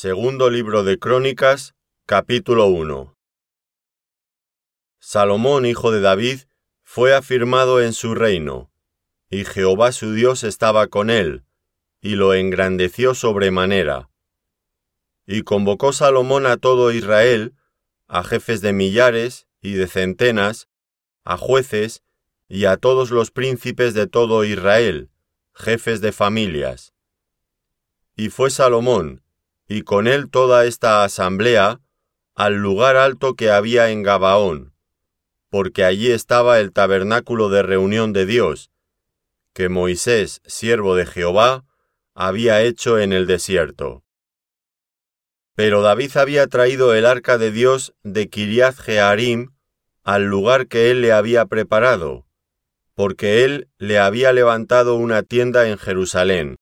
Segundo libro de Crónicas, capítulo 1. Salomón, hijo de David, fue afirmado en su reino, y Jehová su Dios estaba con él, y lo engrandeció sobremanera. Y convocó Salomón a todo Israel, a jefes de millares y de centenas, a jueces y a todos los príncipes de todo Israel, jefes de familias. Y fue Salomón, y con él toda esta asamblea, al lugar alto que había en Gabaón, porque allí estaba el tabernáculo de reunión de Dios, que Moisés, siervo de Jehová, había hecho en el desierto. Pero David había traído el arca de Dios de Kiriath Jearim al lugar que él le había preparado, porque él le había levantado una tienda en Jerusalén.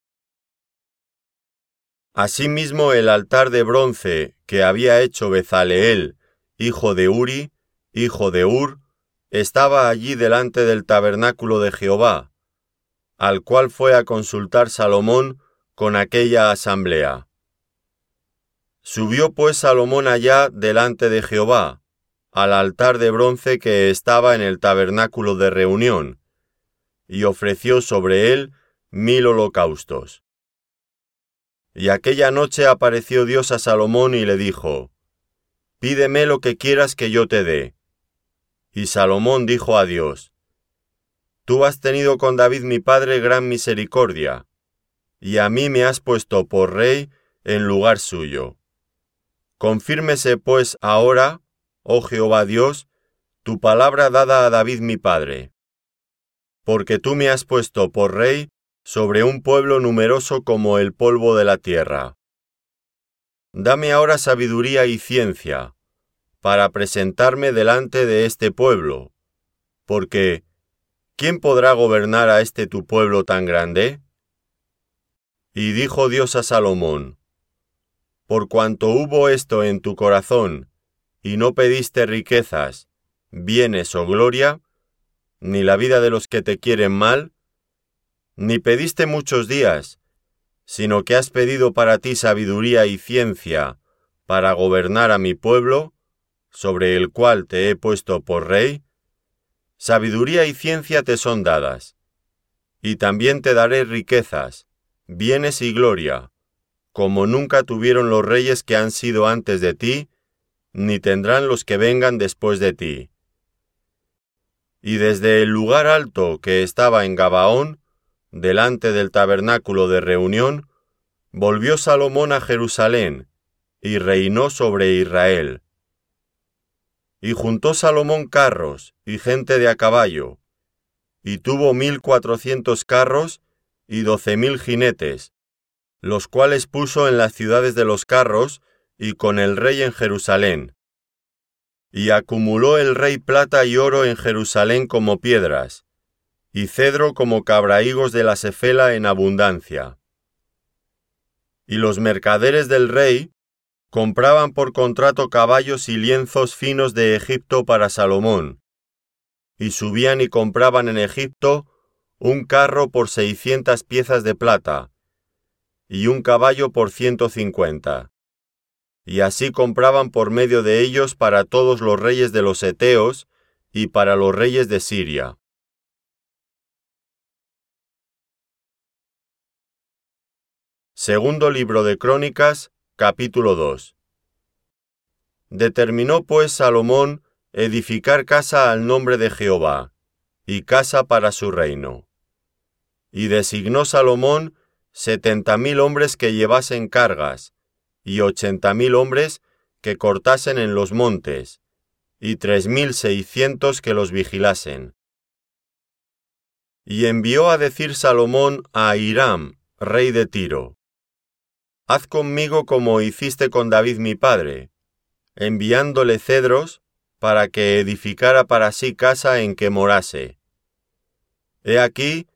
Asimismo el altar de bronce que había hecho Bezaleel, hijo de Uri, hijo de Ur, estaba allí delante del tabernáculo de Jehová, al cual fue a consultar Salomón con aquella asamblea. Subió pues Salomón allá delante de Jehová, al altar de bronce que estaba en el tabernáculo de reunión, y ofreció sobre él mil holocaustos. Y aquella noche apareció Dios a Salomón y le dijo, Pídeme lo que quieras que yo te dé. Y Salomón dijo a Dios, Tú has tenido con David mi padre gran misericordia, y a mí me has puesto por rey en lugar suyo. Confírmese pues ahora, oh Jehová Dios, tu palabra dada a David mi padre porque tú me has puesto por rey sobre un pueblo numeroso como el polvo de la tierra. Dame ahora sabiduría y ciencia, para presentarme delante de este pueblo, porque ¿quién podrá gobernar a este tu pueblo tan grande? Y dijo Dios a Salomón, Por cuanto hubo esto en tu corazón, y no pediste riquezas, bienes o gloria, ni la vida de los que te quieren mal, ni pediste muchos días, sino que has pedido para ti sabiduría y ciencia para gobernar a mi pueblo, sobre el cual te he puesto por rey, sabiduría y ciencia te son dadas, y también te daré riquezas, bienes y gloria, como nunca tuvieron los reyes que han sido antes de ti, ni tendrán los que vengan después de ti. Y desde el lugar alto que estaba en Gabaón, delante del tabernáculo de reunión, volvió Salomón a Jerusalén, y reinó sobre Israel. Y juntó Salomón carros y gente de a caballo, y tuvo mil cuatrocientos carros y doce mil jinetes, los cuales puso en las ciudades de los carros y con el rey en Jerusalén y acumuló el rey plata y oro en Jerusalén como piedras, y cedro como cabrahigos de la cefela en abundancia. Y los mercaderes del rey compraban por contrato caballos y lienzos finos de Egipto para Salomón, y subían y compraban en Egipto un carro por seiscientas piezas de plata, y un caballo por ciento cincuenta y así compraban por medio de ellos para todos los reyes de los Eteos y para los reyes de Siria. Segundo libro de Crónicas, capítulo 2. Determinó pues Salomón edificar casa al nombre de Jehová, y casa para su reino. Y designó Salomón setenta mil hombres que llevasen cargas, y ochenta mil hombres que cortasen en los montes, y tres mil seiscientos que los vigilasen. Y envió a decir Salomón a Hiram, rey de Tiro, Haz conmigo como hiciste con David mi padre, enviándole cedros para que edificara para sí casa en que morase. He aquí,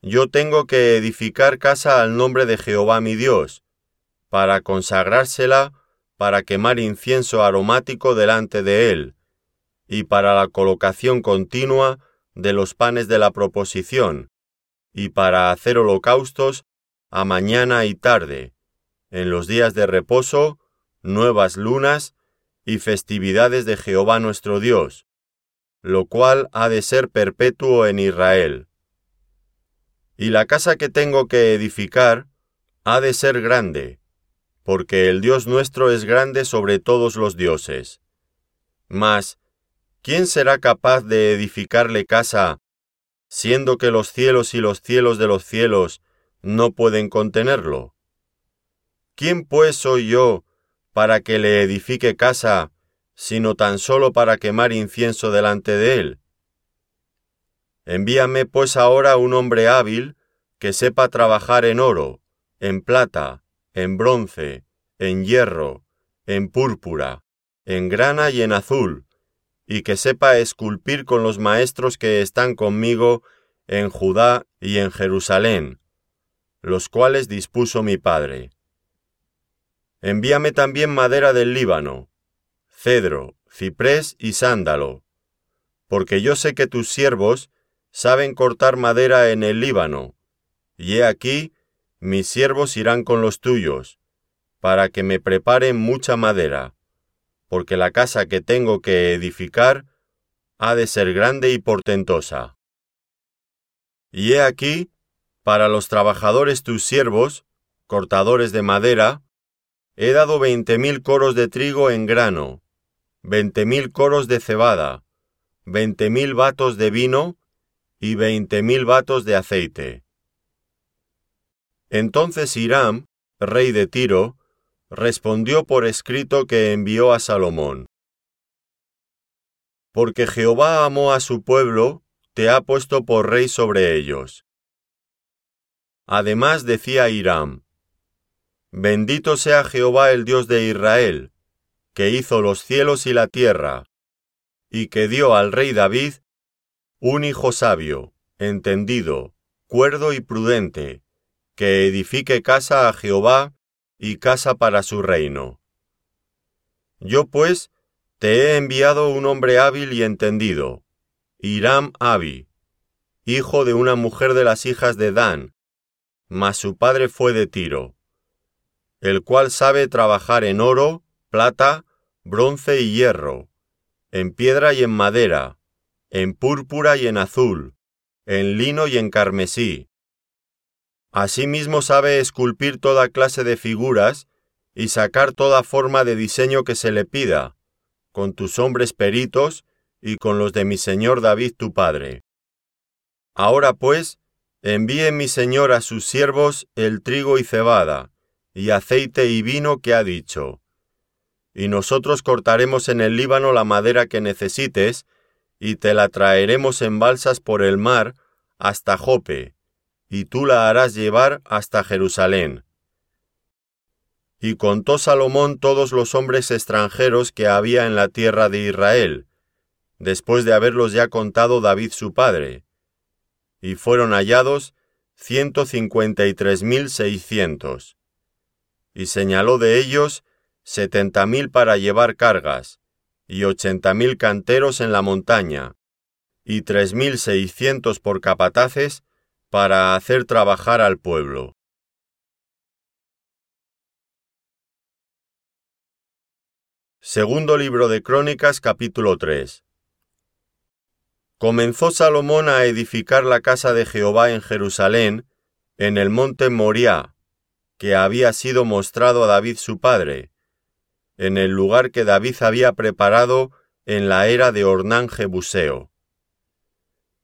yo tengo que edificar casa al nombre de Jehová mi Dios, para consagrársela para quemar incienso aromático delante de él, y para la colocación continua de los panes de la proposición, y para hacer holocaustos a mañana y tarde, en los días de reposo, nuevas lunas y festividades de Jehová nuestro Dios, lo cual ha de ser perpetuo en Israel. Y la casa que tengo que edificar ha de ser grande, porque el Dios nuestro es grande sobre todos los dioses. Mas, ¿quién será capaz de edificarle casa, siendo que los cielos y los cielos de los cielos no pueden contenerlo? ¿Quién pues soy yo para que le edifique casa, sino tan solo para quemar incienso delante de él? Envíame pues ahora un hombre hábil, que sepa trabajar en oro, en plata, en bronce, en hierro, en púrpura, en grana y en azul, y que sepa esculpir con los maestros que están conmigo en Judá y en Jerusalén, los cuales dispuso mi padre. Envíame también madera del Líbano, cedro, ciprés y sándalo, porque yo sé que tus siervos saben cortar madera en el Líbano, y he aquí, mis siervos irán con los tuyos, para que me preparen mucha madera, porque la casa que tengo que edificar ha de ser grande y portentosa. Y he aquí, para los trabajadores tus siervos, cortadores de madera, he dado veinte mil coros de trigo en grano, veinte mil coros de cebada, veinte mil vatos de vino y veinte mil vatos de aceite. Entonces Hiram, rey de Tiro, respondió por escrito que envió a Salomón. Porque Jehová amó a su pueblo, te ha puesto por rey sobre ellos. Además decía Hiram, Bendito sea Jehová el Dios de Israel, que hizo los cielos y la tierra, y que dio al rey David un hijo sabio, entendido, cuerdo y prudente, que edifique casa a Jehová y casa para su reino. Yo pues te he enviado un hombre hábil y entendido, Hiram Abi, hijo de una mujer de las hijas de Dan, mas su padre fue de Tiro, el cual sabe trabajar en oro, plata, bronce y hierro, en piedra y en madera, en púrpura y en azul, en lino y en carmesí, Asimismo sabe esculpir toda clase de figuras y sacar toda forma de diseño que se le pida, con tus hombres peritos y con los de mi señor David tu padre. Ahora pues, envíe mi señor a sus siervos el trigo y cebada, y aceite y vino que ha dicho. Y nosotros cortaremos en el Líbano la madera que necesites, y te la traeremos en balsas por el mar hasta Jope, y tú la harás llevar hasta Jerusalén. Y contó Salomón todos los hombres extranjeros que había en la tierra de Israel, después de haberlos ya contado David su padre, y fueron hallados ciento cincuenta y tres mil seiscientos. Y señaló de ellos setenta mil para llevar cargas, y ochenta mil canteros en la montaña, y tres mil seiscientos por capataces para hacer trabajar al pueblo. Segundo libro de Crónicas capítulo 3 Comenzó Salomón a edificar la casa de Jehová en Jerusalén, en el monte Moriah, que había sido mostrado a David su padre, en el lugar que David había preparado en la era de Ornán Jebuseo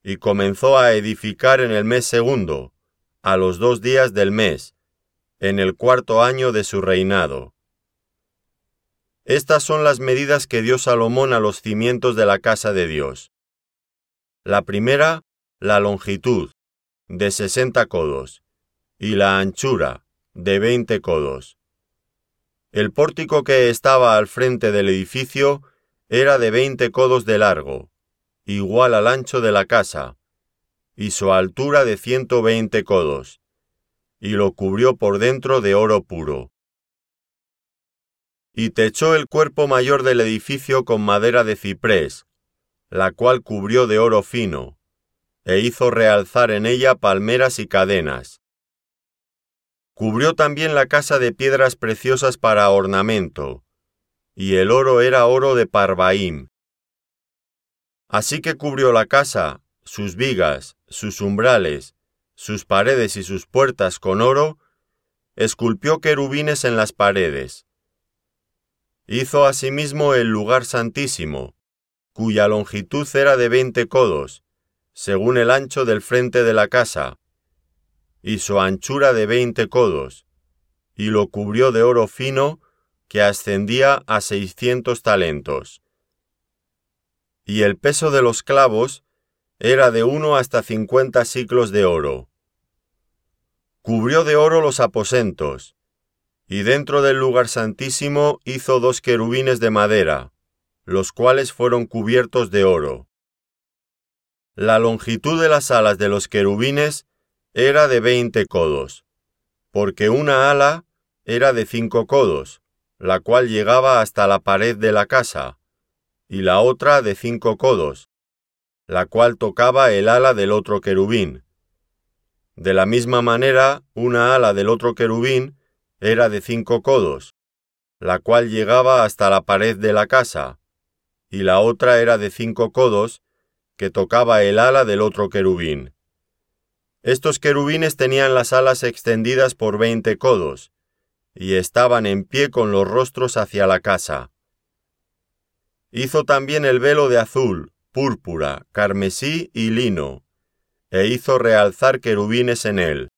y comenzó a edificar en el mes segundo, a los dos días del mes, en el cuarto año de su reinado. Estas son las medidas que dio Salomón a los cimientos de la casa de Dios. La primera, la longitud, de sesenta codos, y la anchura, de veinte codos. El pórtico que estaba al frente del edificio era de veinte codos de largo, igual al ancho de la casa, y su altura de ciento veinte codos, y lo cubrió por dentro de oro puro. Y techó el cuerpo mayor del edificio con madera de ciprés, la cual cubrió de oro fino, e hizo realzar en ella palmeras y cadenas. Cubrió también la casa de piedras preciosas para ornamento, y el oro era oro de Parvaim. Así que cubrió la casa, sus vigas, sus umbrales, sus paredes y sus puertas con oro, esculpió querubines en las paredes. Hizo asimismo el lugar santísimo, cuya longitud era de veinte codos, según el ancho del frente de la casa, y su anchura de veinte codos, y lo cubrió de oro fino que ascendía a seiscientos talentos. Y el peso de los clavos era de uno hasta cincuenta siclos de oro. Cubrió de oro los aposentos, y dentro del lugar santísimo hizo dos querubines de madera, los cuales fueron cubiertos de oro. La longitud de las alas de los querubines era de veinte codos, porque una ala era de cinco codos, la cual llegaba hasta la pared de la casa, y la otra de cinco codos, la cual tocaba el ala del otro querubín. De la misma manera, una ala del otro querubín era de cinco codos, la cual llegaba hasta la pared de la casa, y la otra era de cinco codos, que tocaba el ala del otro querubín. Estos querubines tenían las alas extendidas por veinte codos, y estaban en pie con los rostros hacia la casa. Hizo también el velo de azul, púrpura, carmesí y lino, e hizo realzar querubines en él.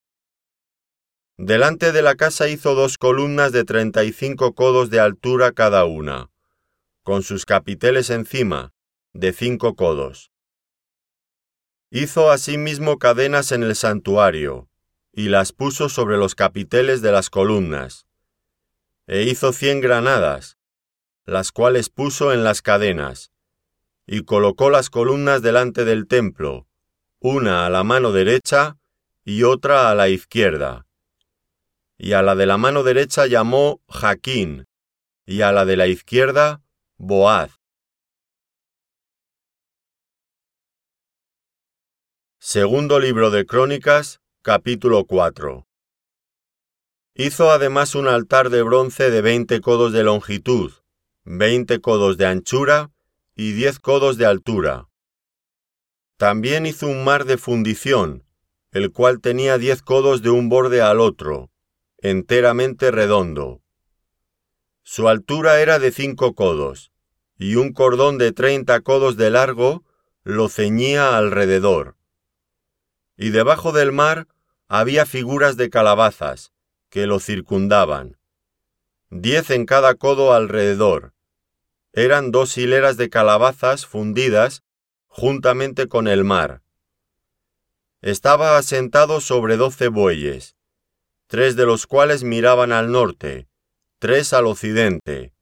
Delante de la casa hizo dos columnas de treinta y cinco codos de altura cada una, con sus capiteles encima, de cinco codos. Hizo asimismo cadenas en el santuario, y las puso sobre los capiteles de las columnas. E hizo cien granadas, las cuales puso en las cadenas, y colocó las columnas delante del templo, una a la mano derecha y otra a la izquierda. Y a la de la mano derecha llamó Jaquín, y a la de la izquierda Boaz. Segundo libro de Crónicas, capítulo 4. Hizo además un altar de bronce de veinte codos de longitud, veinte codos de anchura y diez codos de altura. También hizo un mar de fundición, el cual tenía diez codos de un borde al otro, enteramente redondo. Su altura era de cinco codos, y un cordón de treinta codos de largo lo ceñía alrededor y debajo del mar había figuras de calabazas, que lo circundaban. Diez en cada codo alrededor. Eran dos hileras de calabazas fundidas juntamente con el mar. Estaba asentado sobre doce bueyes, tres de los cuales miraban al norte, tres al occidente,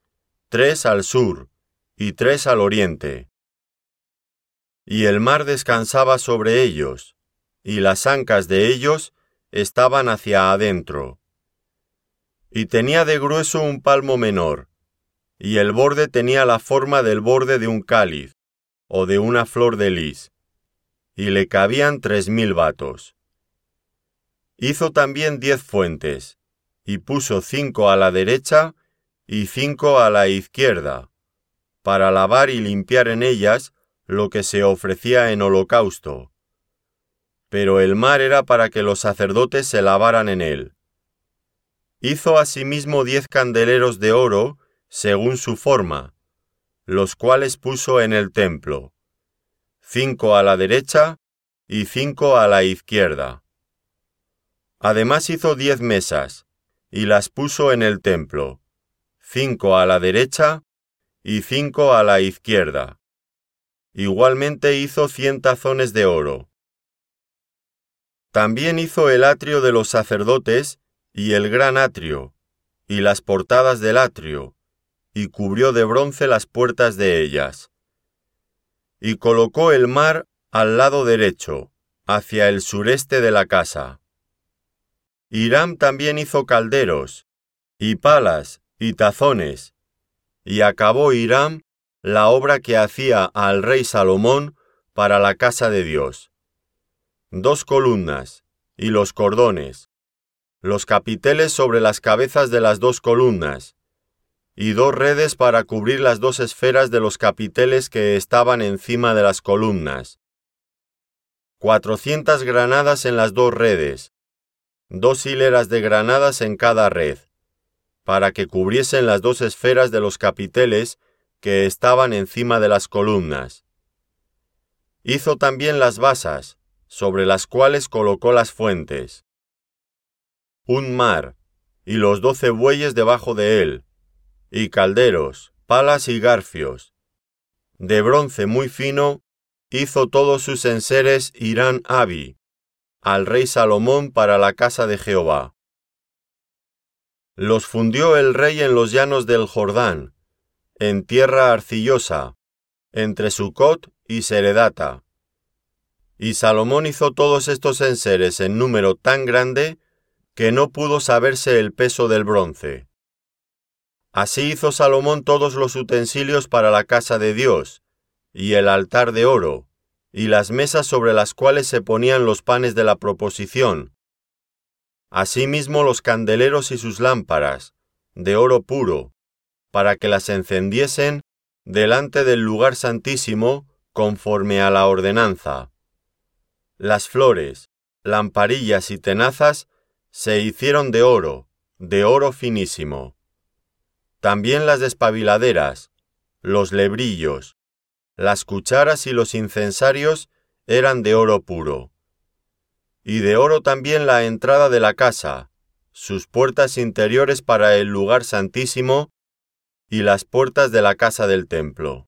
tres al sur y tres al oriente. Y el mar descansaba sobre ellos, y las ancas de ellos estaban hacia adentro. Y tenía de grueso un palmo menor, y el borde tenía la forma del borde de un cáliz, o de una flor de lis, y le cabían tres mil vatos. Hizo también diez fuentes, y puso cinco a la derecha y cinco a la izquierda, para lavar y limpiar en ellas lo que se ofrecía en holocausto, pero el mar era para que los sacerdotes se lavaran en él. Hizo asimismo diez candeleros de oro, según su forma, los cuales puso en el templo, cinco a la derecha y cinco a la izquierda. Además hizo diez mesas, y las puso en el templo, cinco a la derecha y cinco a la izquierda. Igualmente hizo cien tazones de oro, también hizo el atrio de los sacerdotes y el gran atrio, y las portadas del atrio, y cubrió de bronce las puertas de ellas. Y colocó el mar al lado derecho, hacia el sureste de la casa. Hiram también hizo calderos, y palas, y tazones, y acabó Hiram la obra que hacía al rey Salomón para la casa de Dios dos columnas, y los cordones, los capiteles sobre las cabezas de las dos columnas, y dos redes para cubrir las dos esferas de los capiteles que estaban encima de las columnas. Cuatrocientas granadas en las dos redes, dos hileras de granadas en cada red, para que cubriesen las dos esferas de los capiteles que estaban encima de las columnas. Hizo también las basas, sobre las cuales colocó las fuentes. Un mar, y los doce bueyes debajo de él, y calderos, palas y garfios. De bronce muy fino, hizo todos sus enseres Irán Abi, al rey Salomón para la casa de Jehová. Los fundió el rey en los llanos del Jordán, en tierra arcillosa, entre Sucot y Seredata. Y Salomón hizo todos estos enseres en número tan grande que no pudo saberse el peso del bronce. Así hizo Salomón todos los utensilios para la casa de Dios, y el altar de oro, y las mesas sobre las cuales se ponían los panes de la proposición, asimismo los candeleros y sus lámparas, de oro puro, para que las encendiesen delante del lugar santísimo conforme a la ordenanza. Las flores, lamparillas y tenazas se hicieron de oro, de oro finísimo. También las despabiladeras, los lebrillos, las cucharas y los incensarios eran de oro puro. Y de oro también la entrada de la casa, sus puertas interiores para el lugar santísimo y las puertas de la casa del templo.